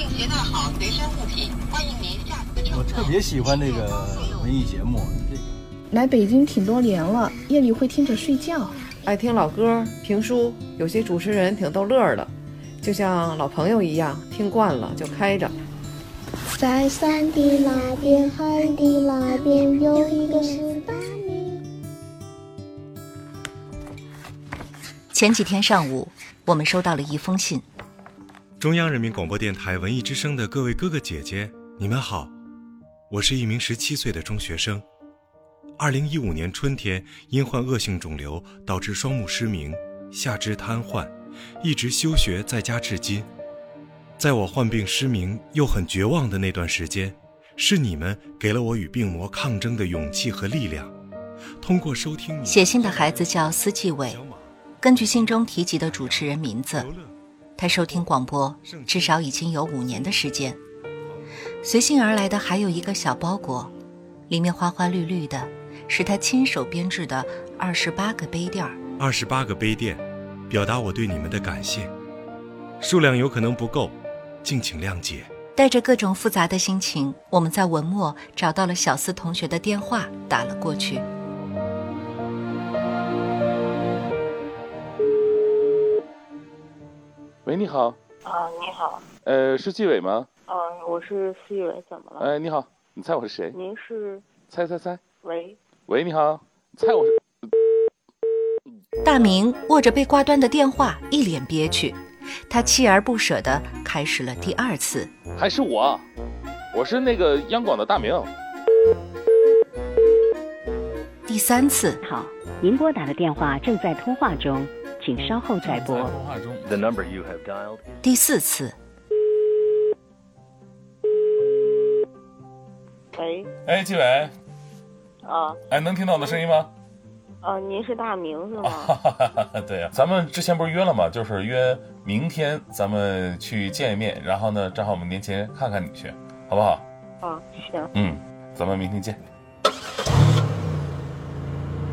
请携带好随身物品，欢迎您下次乘我特别喜欢这个文艺节目，这个来北京挺多年了，夜里会听着睡觉。爱听老歌、评书，有些主持人挺逗乐儿的，就像老朋友一样，听惯了就开着。在山的那边，海的那边，有一个是大米。前几天上午，我们收到了一封信。中央人民广播电台文艺之声的各位哥哥姐姐，你们好，我是一名十七岁的中学生。二零一五年春天，因患恶性肿瘤导致双目失明、下肢瘫痪，一直休学在家至今。在我患病失明又很绝望的那段时间，是你们给了我与病魔抗争的勇气和力量。通过收听你写信的孩子叫司继伟，根据信中提及的主持人名字，他收听广播至少已经有五年的时间。随信而来的还有一个小包裹，里面花花绿绿的，是他亲手编制的二十八个杯垫儿。二十八个杯垫，表达我对你们的感谢。数量有可能不够，敬请谅解。带着各种复杂的心情，我们在文末找到了小思同学的电话，打了过去。好，啊，你好，呃，是纪委吗？嗯、我是司仪委，怎么了？哎，你好，你猜我是谁？您是？猜猜猜，喂，喂，你好，猜我是？大明握着被挂断的电话，一脸憋屈。他锲而不舍的开始了第二次。还是我？我是那个央广的大明。第三次，好，您拨打的电话正在通话中，请稍后再拨。The number you have dialed 第四次，喂，哎，纪委，啊哎，能听到我的声音吗？啊，您是大明是吗？对呀、咱们之前不是约了吗？就是约明天咱们去见一面，然后呢，正好我们年前看看你去，好不好？啊，行，嗯，咱们明天见。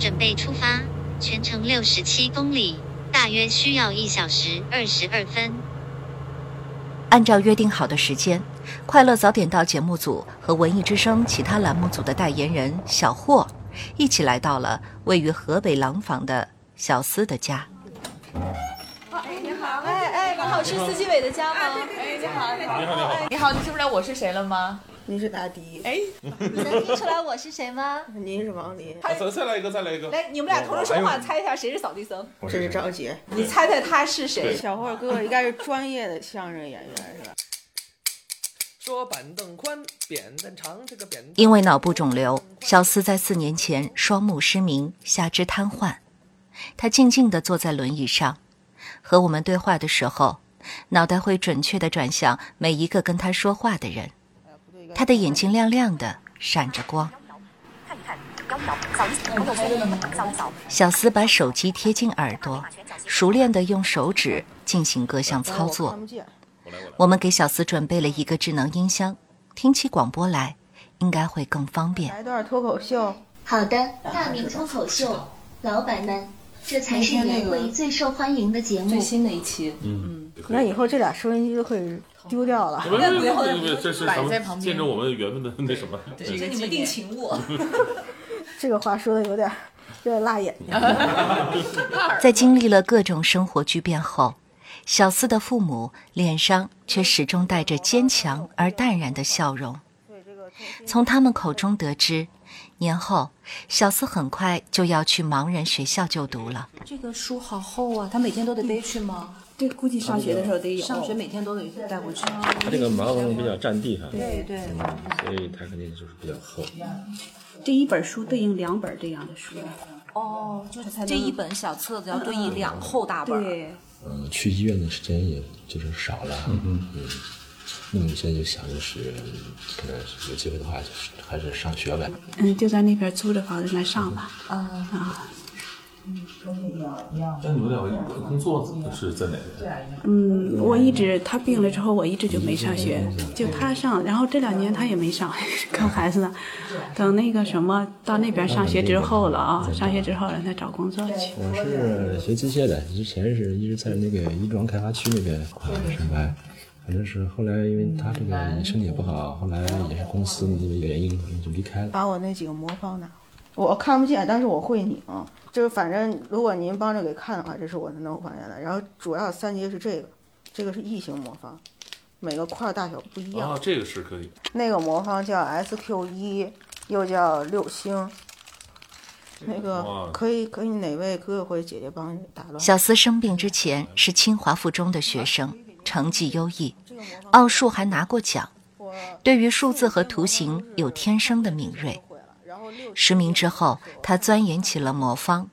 准备出发，全程六十七公里，大约需要一小时二十二分。按照约定好的时间，快乐早点到节目组和文艺之声其他栏目组的代言人小霍一起来到了位于河北廊坊的小思的家。哎，你好，哎哎，你好，是司机伟的家吗？哎，你好，你好，你好你好你知不知道我是谁了吗？你是大迪，哎，你能听出来我是谁吗？您是王林，再再来一个，再来一个。来，你们俩同时说话，猜一下谁是扫地僧？我是赵杰。你猜猜他是谁？小慧哥哥应该是专业的相声演员是吧？说板凳宽，扁担长，这个扁担因为脑部肿瘤，小思在四年前双目失明，下肢瘫痪。他静静地坐在轮椅上，和我们对话的时候，脑袋会准确地转向每一个跟他说话的人。他的眼睛亮亮的，闪着光。小思把手机贴近耳朵，熟练地用手指进行各项操作。我们给小思准备了一个智能音箱，听起广播来应该会更方便。来段脱口秀。好的，大明脱口秀，老板们，这才是年会最受欢迎的节目。最新的一期，嗯，那以后这俩收音机都会丢掉了。不不用这是咱们摆在旁边见证我们缘分的那什么。这是你们定情物。这个话说的有点有点辣眼睛。在经历了各种生活巨变后，小思的父母脸上却始终带着坚强而淡然的笑容。从他们口中得知，年后小思很快就要去盲人学校就读了。这个书好厚啊，他每天都得背去吗？这估计上学的时候得有。上学每天都得带回去。它这个盲文比较占地方，对对，所以它肯定就是比较厚。这一本书对应两本这样的书。哦，就这一本小册子要对应两厚大本。对。嗯，去医院的时间也就是少了。嗯嗯。那么你现在就想就是，可能有机会的话，就是还是上学呗。嗯，就在那边租着房子来上吧。啊啊。那你们俩工作是在哪边？嗯，我一直他病了之后，我一直就没上学，就他上，然后这两年他也没上，看孩子呢。等那个什么到那边上学之后了啊，上学之后让他找工作去。我是学机械的，之前是一直在那个亦庄开发区那边啊上班，反正是后来因为他这个身体也不好，后来也是公司的这个原因就离开了。把我那几个魔方拿，我看不见，但是我会拧。就是反正如果您帮着给看的话，这是我的能还原的。然后主要三节是这个，这个是异形魔方，每个块大小不一样。啊，这个是可以。那个魔方叫 SQ 一，又叫六星。那个可以可以哪位哥哥或者姐姐帮打乱？小思生病之前是清华附中的学生，成绩优异，奥数还拿过奖，对于数字和图形有天生的敏锐。失明之后，他钻研起了魔方，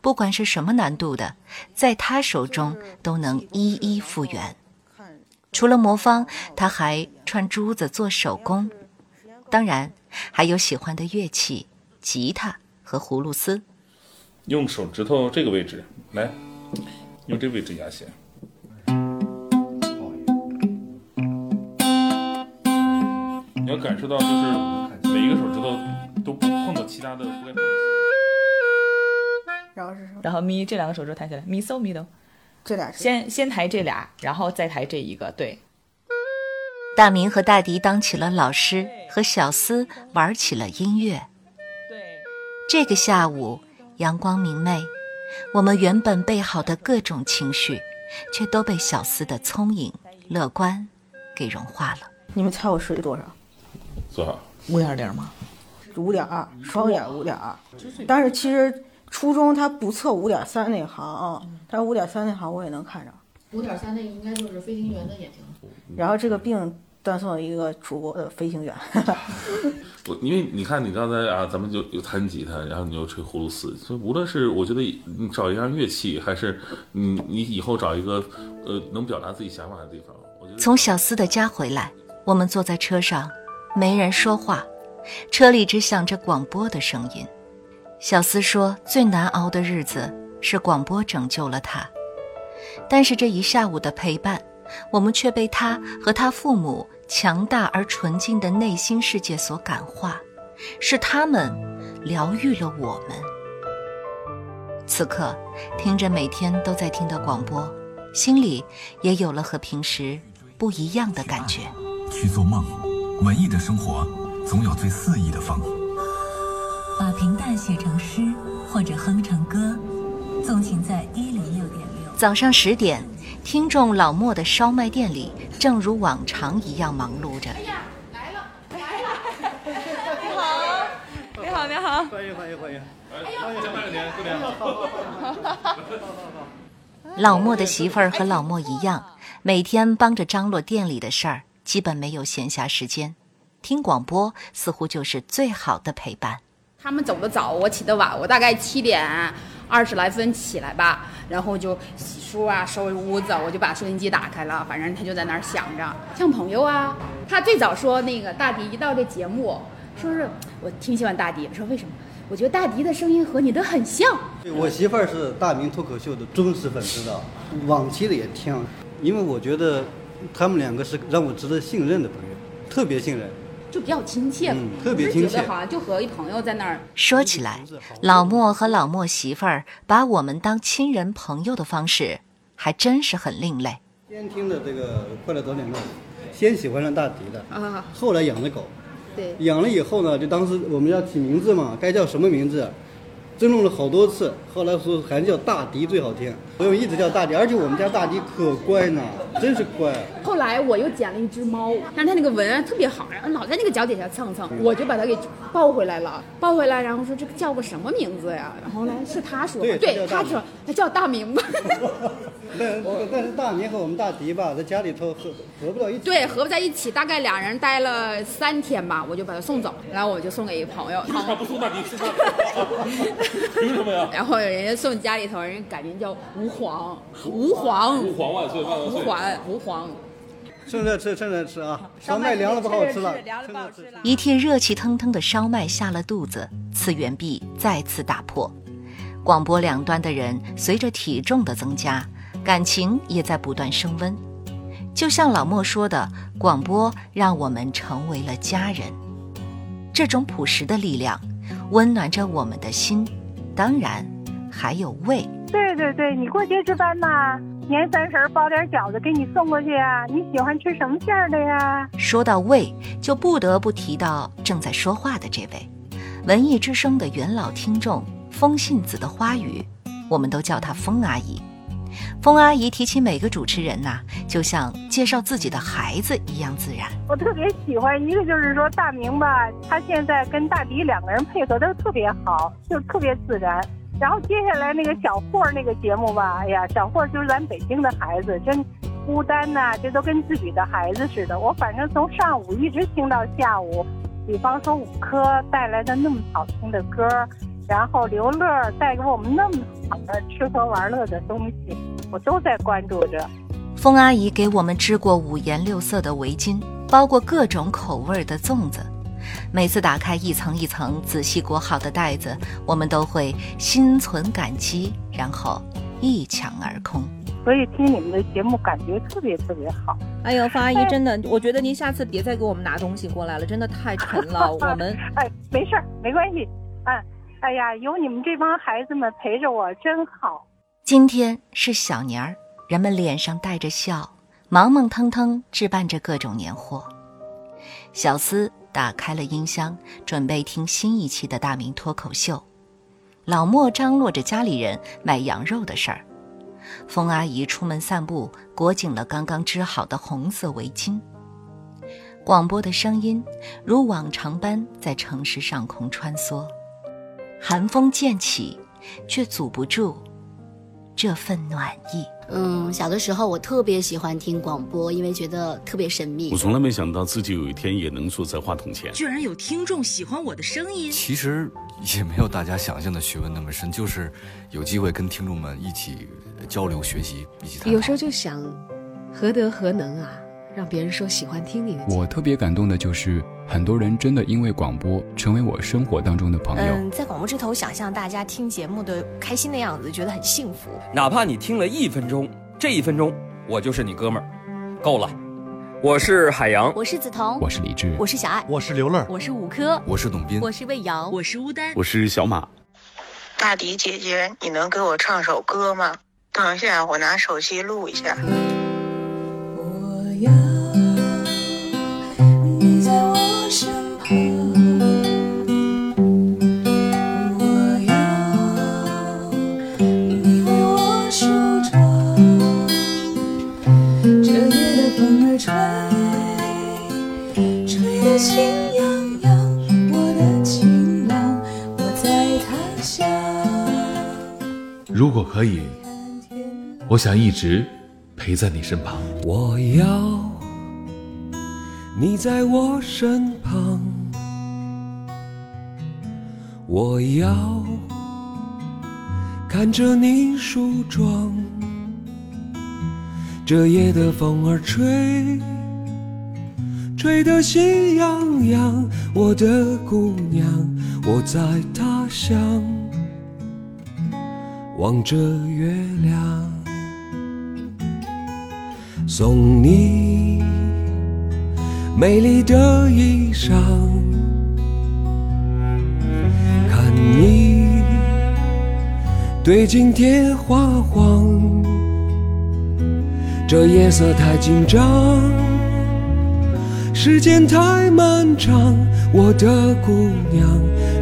不管是什么难度的，在他手中都能一一复原。除了魔方，他还串珠子做手工，当然还有喜欢的乐器——吉他。和葫芦丝，用手指头这个位置来，用这位置压弦。你要感受到，就是每一个手指头都不碰到其他的不该碰的。然后是什么？然后咪这两个手指头抬起来，咪嗦咪哆，这俩先先抬这俩，然后再抬这一个。对。大明和大迪当起了老师，和小思玩起了音乐。对这个下午阳光明媚，我们原本备好的各种情绪，却都被小思的聪颖、乐观给融化了。你们猜我实力多少？多少？五点零吗？五点二，双眼五点二。但是其实初中他不测五点三那行啊，但是五点三那行我也能看着。五点三那应该就是飞行员的眼睛。然后这个病。断送了一个祖国的飞行员。我因为你看，你刚才啊，咱们就又弹吉他，然后你又吹葫芦丝，所以无论是我觉得你找一样乐器，还是你你以后找一个呃能表达自己想法的地方，我觉得。从小思的家回来，我们坐在车上，没人说话，车里只响着广播的声音。小思说，最难熬的日子是广播拯救了他，但是这一下午的陪伴。我们却被他和他父母强大而纯净的内心世界所感化，是他们疗愈了我们。此刻，听着每天都在听的广播，心里也有了和平时不一样的感觉。去做梦，文艺的生活总有最肆意的风。把平淡写成诗，或者哼成歌，纵情在一零六点六。早上十点。听众老莫的烧麦店里，正如往常一样忙碌着。哎呀，来了来了！你好，你好，你好，欢迎欢迎欢迎！哎呀，先拜个年，过年好。老莫的媳妇儿和老莫一样，每天帮着张罗店里的事儿，基本没有闲暇时间。听广播似乎就是最好的陪伴。他们走的早，我起得晚，我大概七点。二十来分起来吧，然后就洗漱啊，收拾屋子，我就把收音机打开了，反正他就在那儿响着，像朋友啊。他最早说那个大迪一到这节目，说是我挺喜欢大迪，说为什么？我觉得大迪的声音和你的很像。对我媳妇儿是大明脱口秀的忠实粉丝的，往期的也听，因为我觉得他们两个是让我值得信任的朋友，特别信任。就比较亲切，特别亲切，好像就和一朋友在那儿说起来。老莫和老莫媳妇儿把我们当亲人朋友的方式，还真是很另类。先听的这个《快乐早点到》，先喜欢上大迪的啊，后来养了狗，对，养了以后呢，就当时我们要起名字嘛，该叫什么名字？争论了好多次，后来说还是叫大迪最好听，所以我一直叫大迪。而且我们家大迪可乖呢，真是乖。后来我又捡了一只猫，但是它那个纹特别好，然后老在那个脚底下蹭蹭，我就把它给抱回来了。抱回来，然后说这个叫个什么名字呀？然后呢是他说，对，他说他叫大明吧。但但是大明和我们大迪吧，在家里头合合不到一起。对，合不在一起，大概俩人待了三天吧，我就把他送走，然后我就送给一个朋友。他不送大迪，送他。凭什么呀？然后人家送家里头，人家改名叫吾皇，吾皇，吾皇万岁万万岁，吾皇，吾皇。趁热吃，趁热吃啊！烧麦凉了不好吃了，一屉热气腾腾的烧麦下了肚子，次元壁再次打破。广播两端的人随着体重的增加，感情也在不断升温。就像老莫说的，广播让我们成为了家人。这种朴实的力量，温暖着我们的心。当然，还有胃。对对对，你过节值班吗？年三十儿包点饺子给你送过去啊！你喜欢吃什么馅儿的呀？说到胃，就不得不提到正在说话的这位，文艺之声的元老听众风信子的花语，我们都叫她风阿姨。风阿姨提起每个主持人呐、就像介绍自己的孩子一样自然。我特别喜欢一个就是说大明吧，他现在跟大迪两个人配合的特别好，就特别自然。然后接下来那个小霍那个节目吧，哎呀，小霍就是咱北京的孩子，真孤单呐、这都跟自己的孩子似的。我反正从上午一直听到下午，比方说五科带来的那么好听的歌，然后刘乐带给我们那么吃喝玩乐的东西，我都在关注着。风阿姨给我们织过五颜六色的围巾，包过各种口味的粽子。每次打开一层一层仔细裹好的袋子，我们都会心存感激，然后一抢而空。所以听你们的节目感觉特别特别好。哎呦，方阿姨，真的，我觉得您下次别再给我们拿东西过来了，真的太沉了。我们哎，没事儿，没关系。哎，哎呀，有你们这帮孩子们陪着我，真好。今天是小年儿，人们脸上带着笑，忙忙腾腾置办着各种年货。小司打开了音箱，准备听新一期的大明脱口秀。老莫张罗着家里人买羊肉的事儿。风阿姨出门散步，裹紧了刚刚织好的红色围巾。广播的声音如往常般在城市上空穿梭，寒风渐起，却阻不住这份暖意。嗯，小的时候我特别喜欢听广播，因为觉得特别神秘。我从来没想到自己有一天也能坐在话筒前。居然有听众喜欢我的声音。其实也没有大家想象的学问那么深，就是有机会跟听众们一起交流学习，一起探讨。有时候就想，何德何能啊，让别人说喜欢听你的。我特别感动的就是，很多人真的因为广播成为我生活当中的朋友。嗯，在广播这头想象大家听节目的开心的样子，觉得很幸福。哪怕你听了一分钟，这一分钟我就是你哥们儿，够了。我是海洋，我是梓潼，我是李志，我是小爱，我是刘乐，我是五科，我是董斌，我是魏瑶，我是乌丹，我是小马。大迪姐姐，你能给我唱首歌吗？等一下，我拿手机录一下。我可以，我想一直陪在你身旁。我要你在我身旁，我要看着你梳妆。这夜的风儿吹，吹得心痒痒。我的姑娘，我在他乡，望着月亮。送你美丽的衣裳，看你对镜贴花黄，这夜色太紧张，时间太漫长，我的姑娘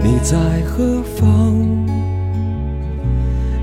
你在何方？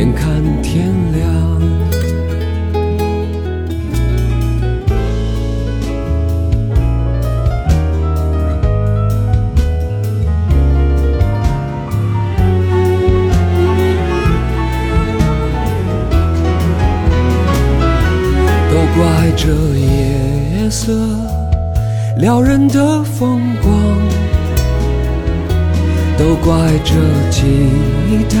眼看天亮。都怪这夜色撩人的风光，都怪这吉他